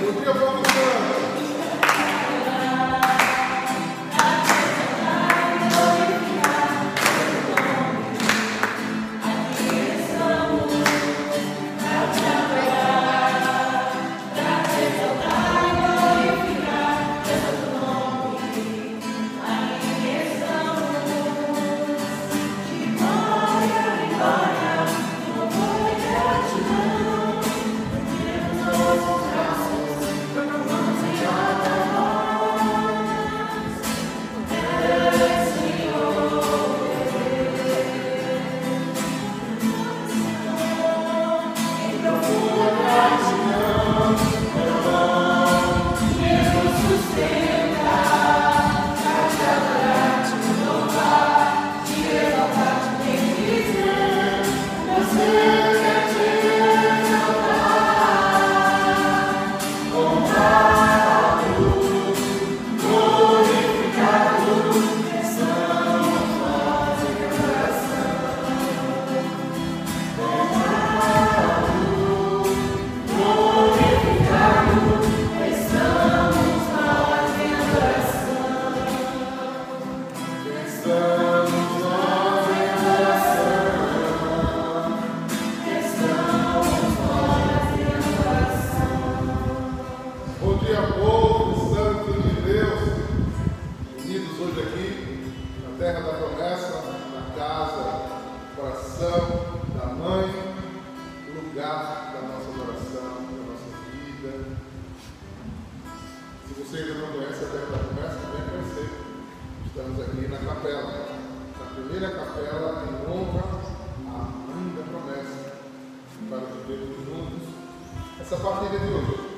Bom dia, povo terra da promessa, na casa, coração da mãe, lugar da nossa adoração, da nossa vida. Se você ainda não conhece a terra da promessa, vem conhecer. Estamos aqui na capela, na primeira capela em honra à mãe da promessa, para vivermos juntos essa partilha de hoje.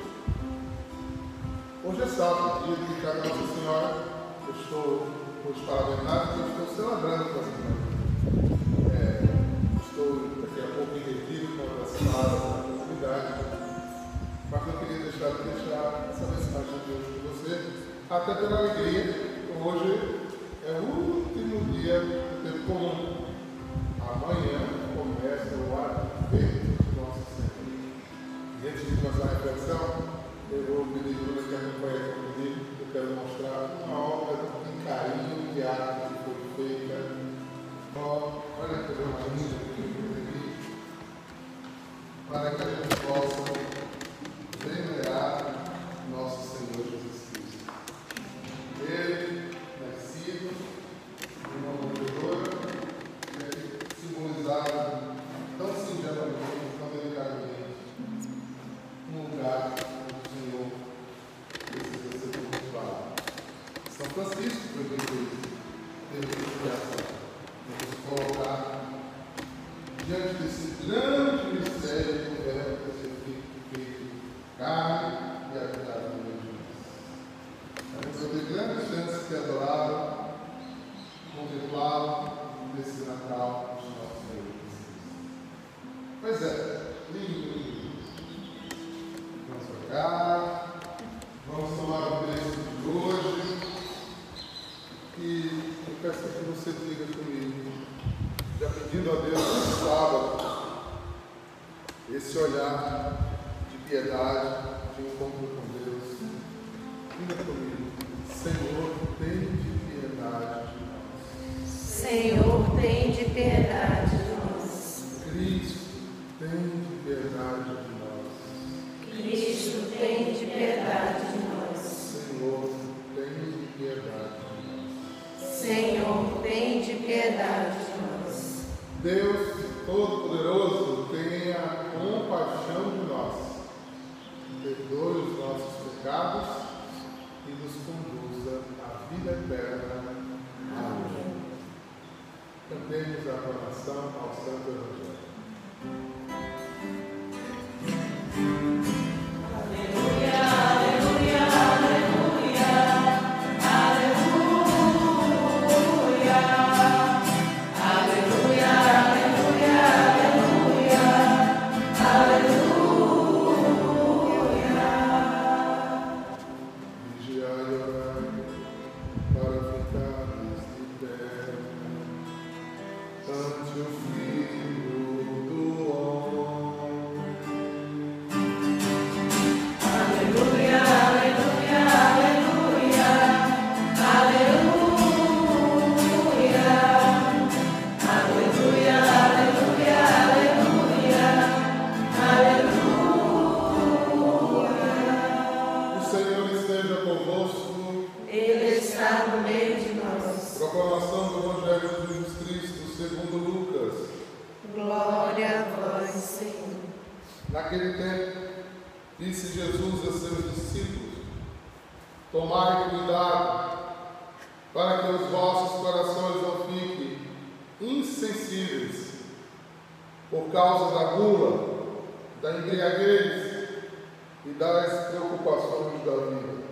Hoje é sábado, dia dedicado a Nossa Senhora. Eu estou hoje parabenado porque eu estou celebrando com a Senhora. É, estou daqui a pouco entendido com as palavras da comunidade. Mas eu queria deixar, deixar essa mensagem de hoje com você, até pela alegria. Hoje é o último dia do tempo comum. Amanhã começa o advento de Nossa Senhora. E antes de começar a reflexão, eu vou pedir para que acompanhe comigo. Eu quero mostrar uma obra de carinho, de arte que foi feita. Ó, olha que coisa mais linda que eu fiz Deus Todo-Poderoso, tenha compaixão de nós, perdoe os nossos pecados e nos conduza à vida eterna. Amém. Cantemos a aclamação ao Santo Evangelho. Por causa da gula, da embriaguez e das preocupações da vida.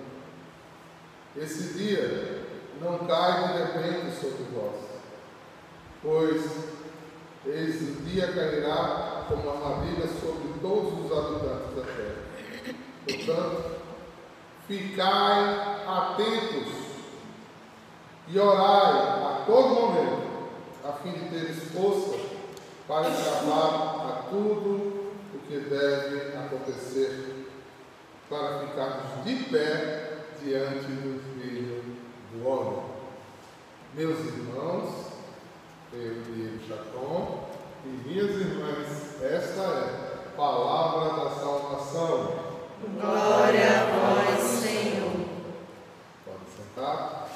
Esse dia não cai de repente sobre vós, pois eis o dia cairá como armadilha sobre todos os habitantes da terra. Portanto, ficai atentos e orai a todo momento, a fim de teres força para escapar a tudo o que deve acontecer, para ficarmos de pé diante do Filho do Homem. Meus irmãos, eu e Jacó, e minhas irmãs, esta é a palavra da salvação. Glória a vós, Senhor. Pode sentar.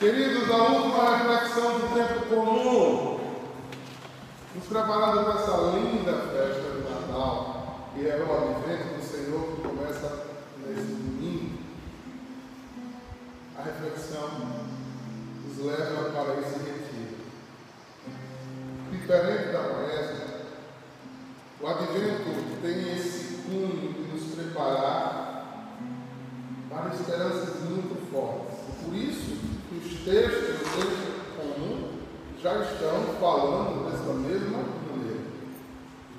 Queridos, a última reflexão do tempo comum, nos preparando para essa linda festa de Natal, que é o advento do Senhor que começa nesse domingo. A reflexão nos leva para esse retiro. Diferente da Quaresma, o advento tem esse cunho de nos preparar para esperanças muito fortes. Por isso, os textos do texto comum já estão falando dessa mesma maneira,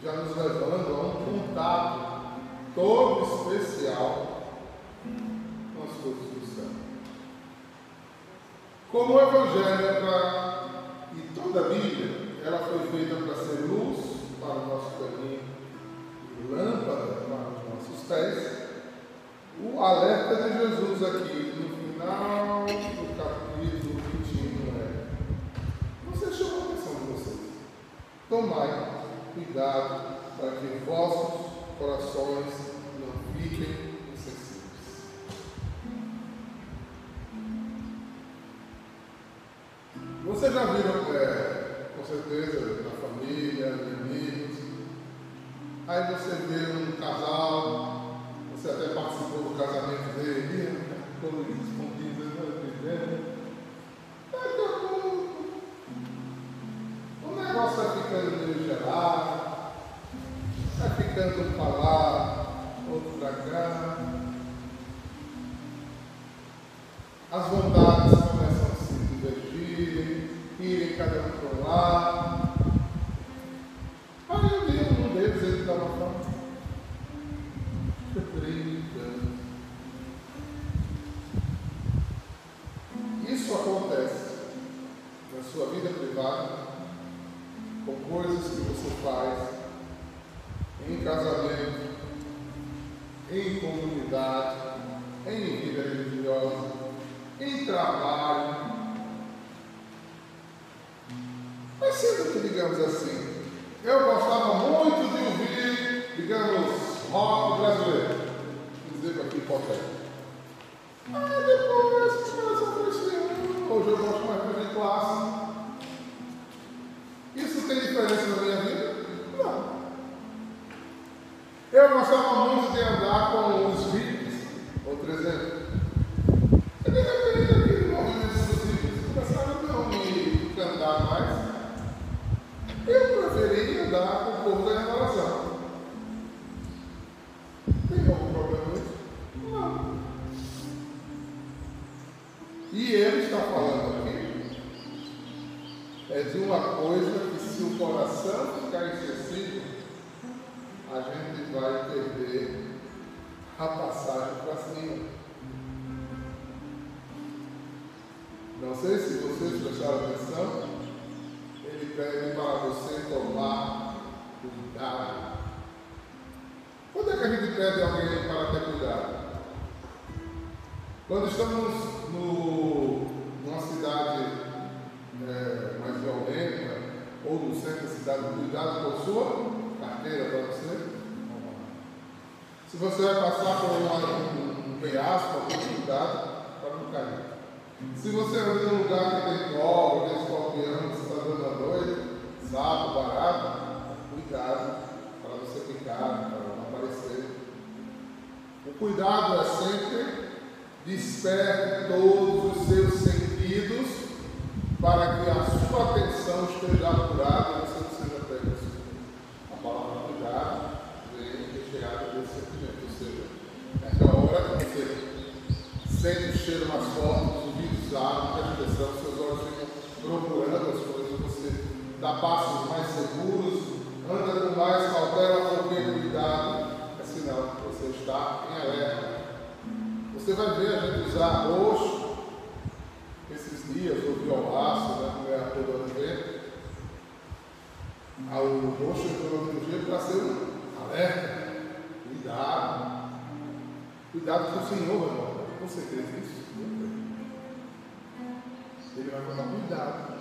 já nos levando a um contato todo especial com as coisas do céu. Como o Evangelho é para, e toda a Bíblia, ela foi feita para ser luz para o nosso caminho lâmpada para os nossos pés, o alerta de Jesus aqui no final do capítulo 21 é: Você chamou a atenção de vocês. Tomai cuidado para que vossos corações não fiquem insensíveis. Vocês já viram, é, com certeza, na família, amigos, aí você vê que, assim, eu gostava muito de ouvir, digamos, rock brasileiro. Vou dizer aqui importante. Ah, depois começa a crescer. Hoje eu gosto mais de ouvir clássico. Isso tem diferença na minha vida? Não. Eu gostava muito de andar com os hippies, outro exemplo. E de repente, aquele movimento dos hippies começaram a não me cantar mais. Eu preferia andar com o povo da revelação. Tem algum problema nisso? Não. E ele está falando aqui é de uma coisa que se o coração ficar excessivo, a gente vai perder a passagem para cima. Não sei se vocês prestaram atenção, ele pede para você tomar cuidado. Quando é que a gente pede alguém para ter cuidado? Quando estamos no, numa cidade é, mais violenta, ou no centro da cidade, cuidado com sua carteira para você. Se você vai passar por um, um penhasco, cuidado para não cair. Se você anda em um lugar que tem cobra, tem escorpião, você está dando a noite, sapo, barato, cuidado para você ficar, para não aparecer. cuidado é sempre desperte todos os seus sentidos para que a sua atenção esteja apurada e você não seja pego A palavra cuidado vem recheada desse sentimento, ou seja, é aquela hora que você sente o cheiro mais forte, os ouvidos abrem, a expressão, seus olhos ficam procurando as coisas, você dá passos mais seguros, anda com mais cautela, com cuidado, é sinal que você está em alerta. Você vai ver a gente usar roxo esses dias, ou violaço, né, como é a toda evento. O roxo entrou na liturgia para ser um alerta. Cuidado. Cuidado com o Senhor, irmão. Você crê nisso? Ele vai falar cuidado.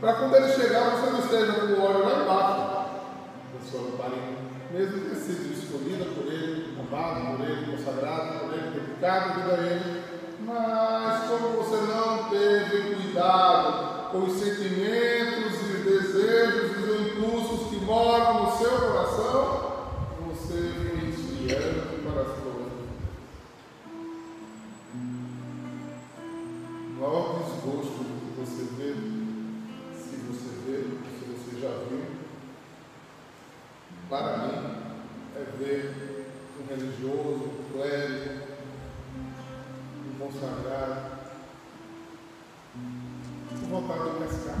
Para quando ele chegar, você não esteja com o óleo lá embaixo da sua lamparina. Mesmo ter sido escolhida por ele, amado por ele, consagrado por ele, dedicado vida a ele. Mas como você não teve cuidado com os sentimentos e desejos e impulsos que moram no seu coração, consagrado, com vontade de pescar,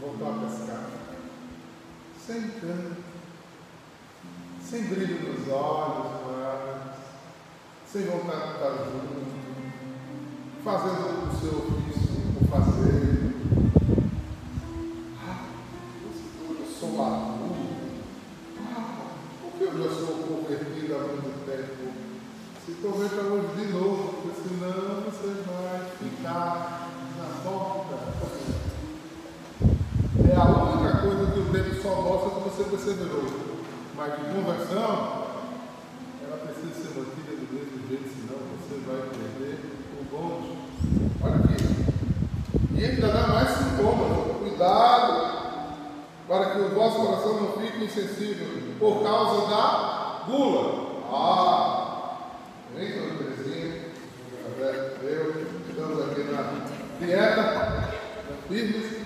voltar a pescar, sem canto, sem brilho nos olhos, mas, sem vontade de estar junto, fazendo o seu ofício por fazer. E ainda dá mais sintomas. Cuidado para que o vosso coração não fique insensível por causa da gula. Ah, vem, Dona Terezinha, eu, estamos aqui na dieta, firmes.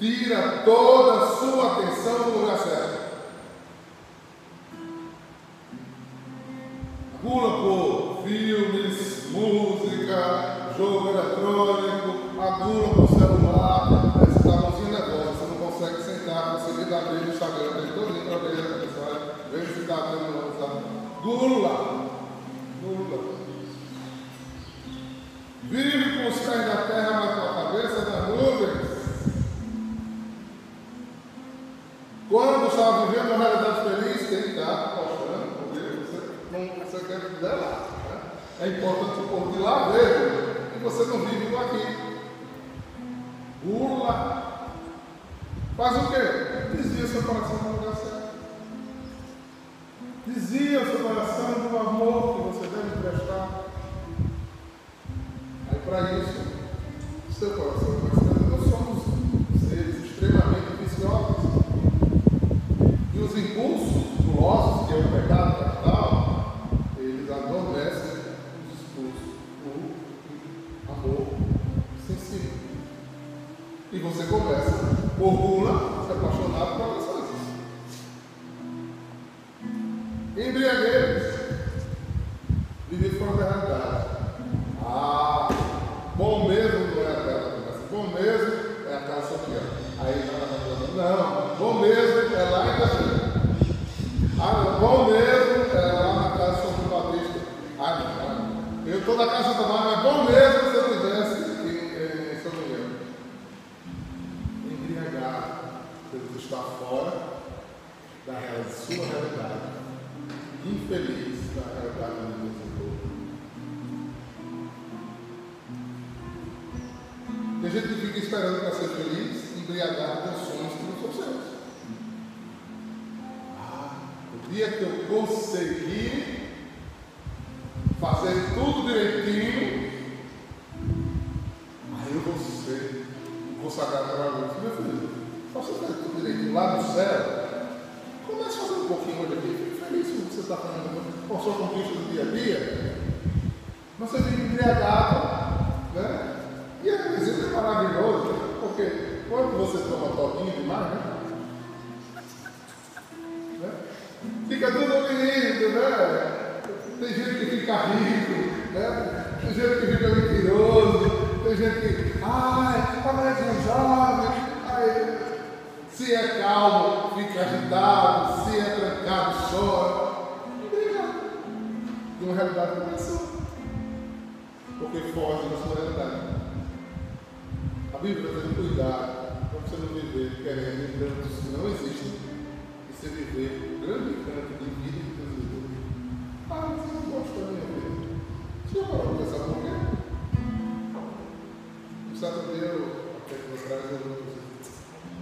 Tira toda a sua atenção do lugar certo. Vivendo uma realidade feliz, quem está mostrando, porque você não você quer viver lá. Né? É importante o povo de lá ver e você não vive aqui. Gula. Faz o quê? Desvia seu coração no lugar certo. Desvia seu coração do amor que você deve prestar. Aí para isso, seu coração vai estar. Nós somos seres extremamente viciosos. E os impulsos gulosos, que é o pecado capital, eles adormecem os impulsos do amor sensível. E você começa, por Bíblia está dizendo cuidado para você não viver querendo encantos que não existem e você viver o grande encanto de vida que Deus deu. Ah, você não gosta da minha vida. Você já parou para pensar por quê? Certo dia, até que atrás, eu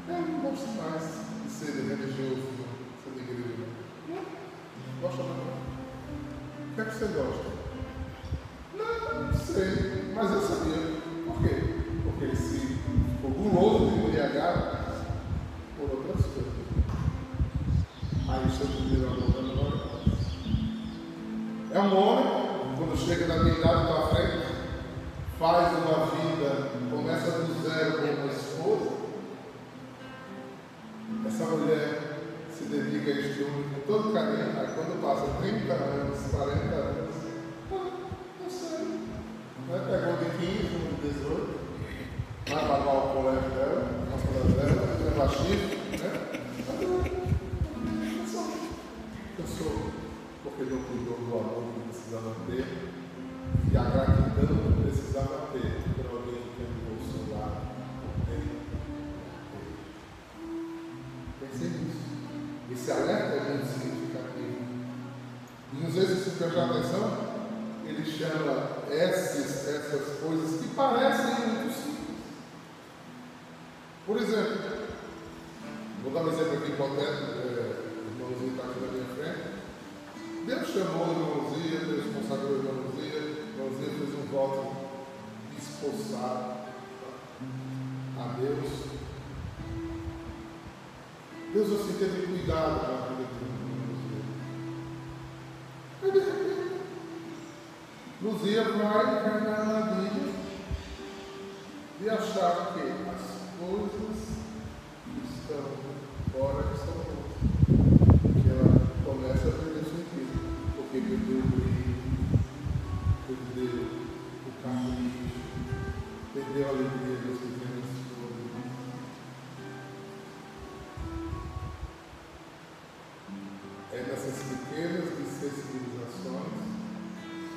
eu não gosto mais de ser religioso, ser de igreja. Não, gosta não. O que é que você gosta? Essa mulher se dedica a este homem com todo carinho. Aí quando passa 30 anos, 40 anos, ah, não sei. Né? Pegou de 15, um 18 vai pagar o colégio dela, a faculdade dela, levar chifre, né? Cansou, porque não cuidou do amor que precisava ter e a gratidão que precisava Esse alerta significativo. E às vezes, se prestar atenção, ele chama essas, essas coisas que parecem simples por exemplo, vou dar um exemplo aqui hipotético, é, o irmãozinho está aqui na minha frente. Deus chamou o irmãozinho, Deus consagrou o irmãozinho, o irmãozinho fez um voto a Deus assim teve cuidado com a vida do irmãozinho. Aí de repente, Luzia vai encarnar na vida e achar que as coisas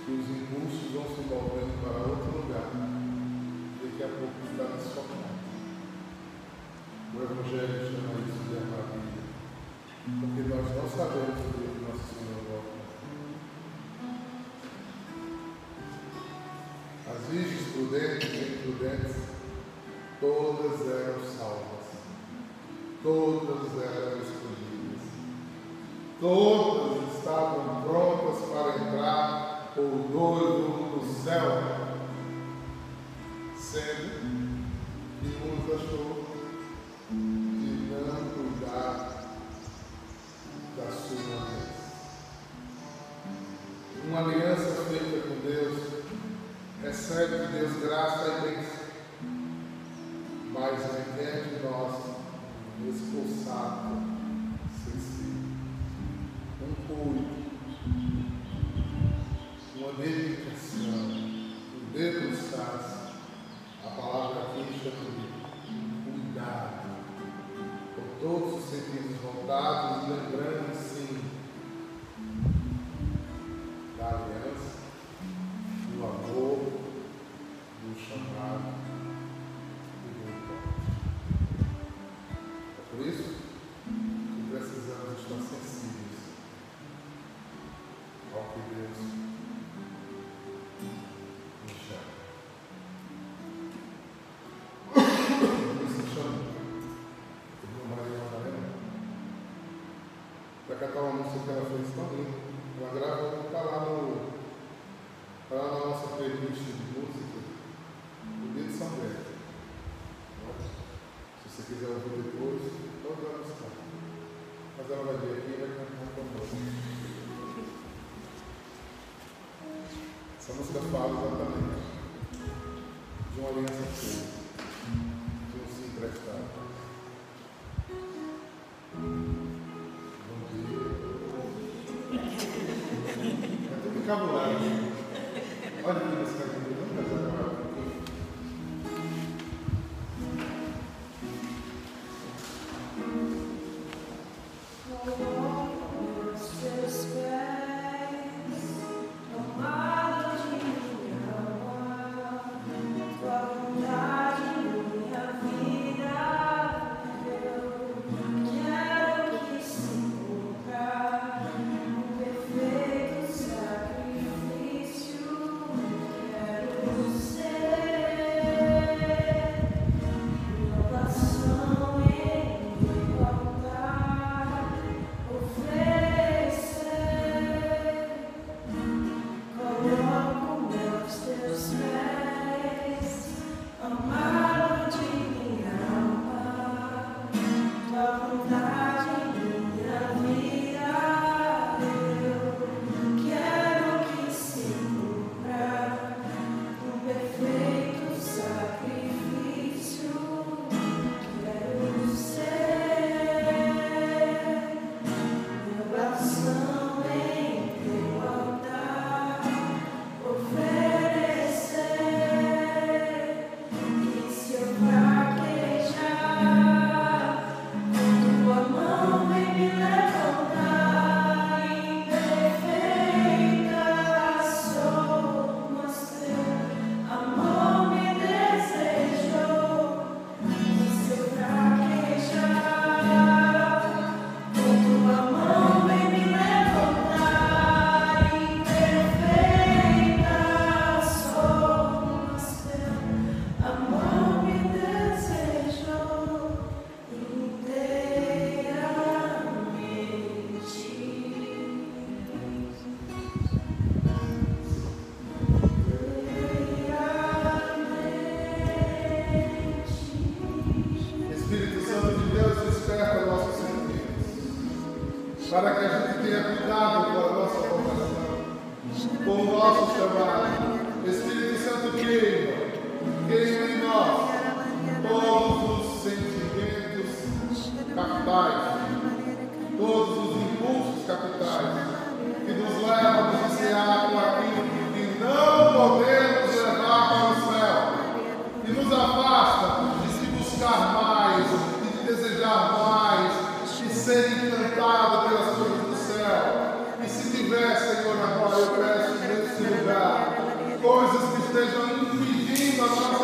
que os impulsos vão se movendo para outro lugar. Daqui a pouco está desfocado. O Evangelho chama isso de armadilha. Porque nós não sabemos o que nosso Senhor volta. As virgens prudentes e imprudentes, todas eram salvas. Todas eram escolhidas. Todas estavam prontas para entrar o noivo no céu. Sendo que uns achou de não cuidar da sua aliança. Uma aliança feita com Deus recebe de Deus graça e bênção, mas requer de nós expulsado sensível, um culto, uma dedicação, um debruçar-se. família, o agravo coisas que estejam impedindo a nossa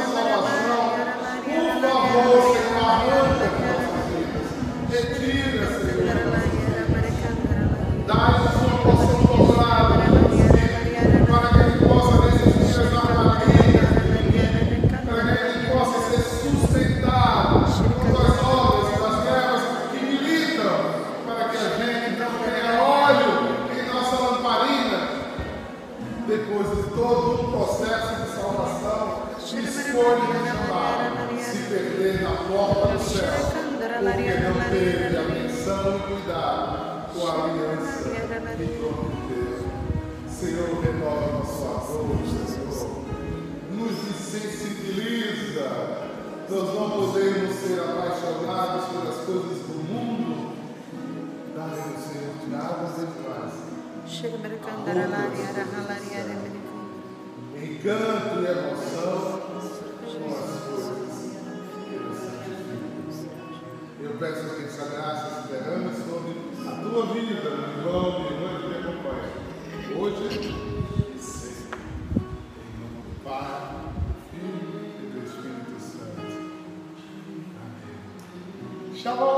não teve a menção e cuidado com a aliança que prometeu. Senhor, renova nosso amor, Senhor. Nos sensibiliza. Nós não podemos ser apaixonados pelas coisas do mundo. Dá-nos, Senhor, dá-nos em paz. Encanto e emoção, nós Eu peço que essa graça se derrame sobre a tua vida, meu irmão, minha irmã que me acompanha. Hoje, e sempre. Em nome do Pai, do Filho e do Espírito Santo. Amém. Shalom.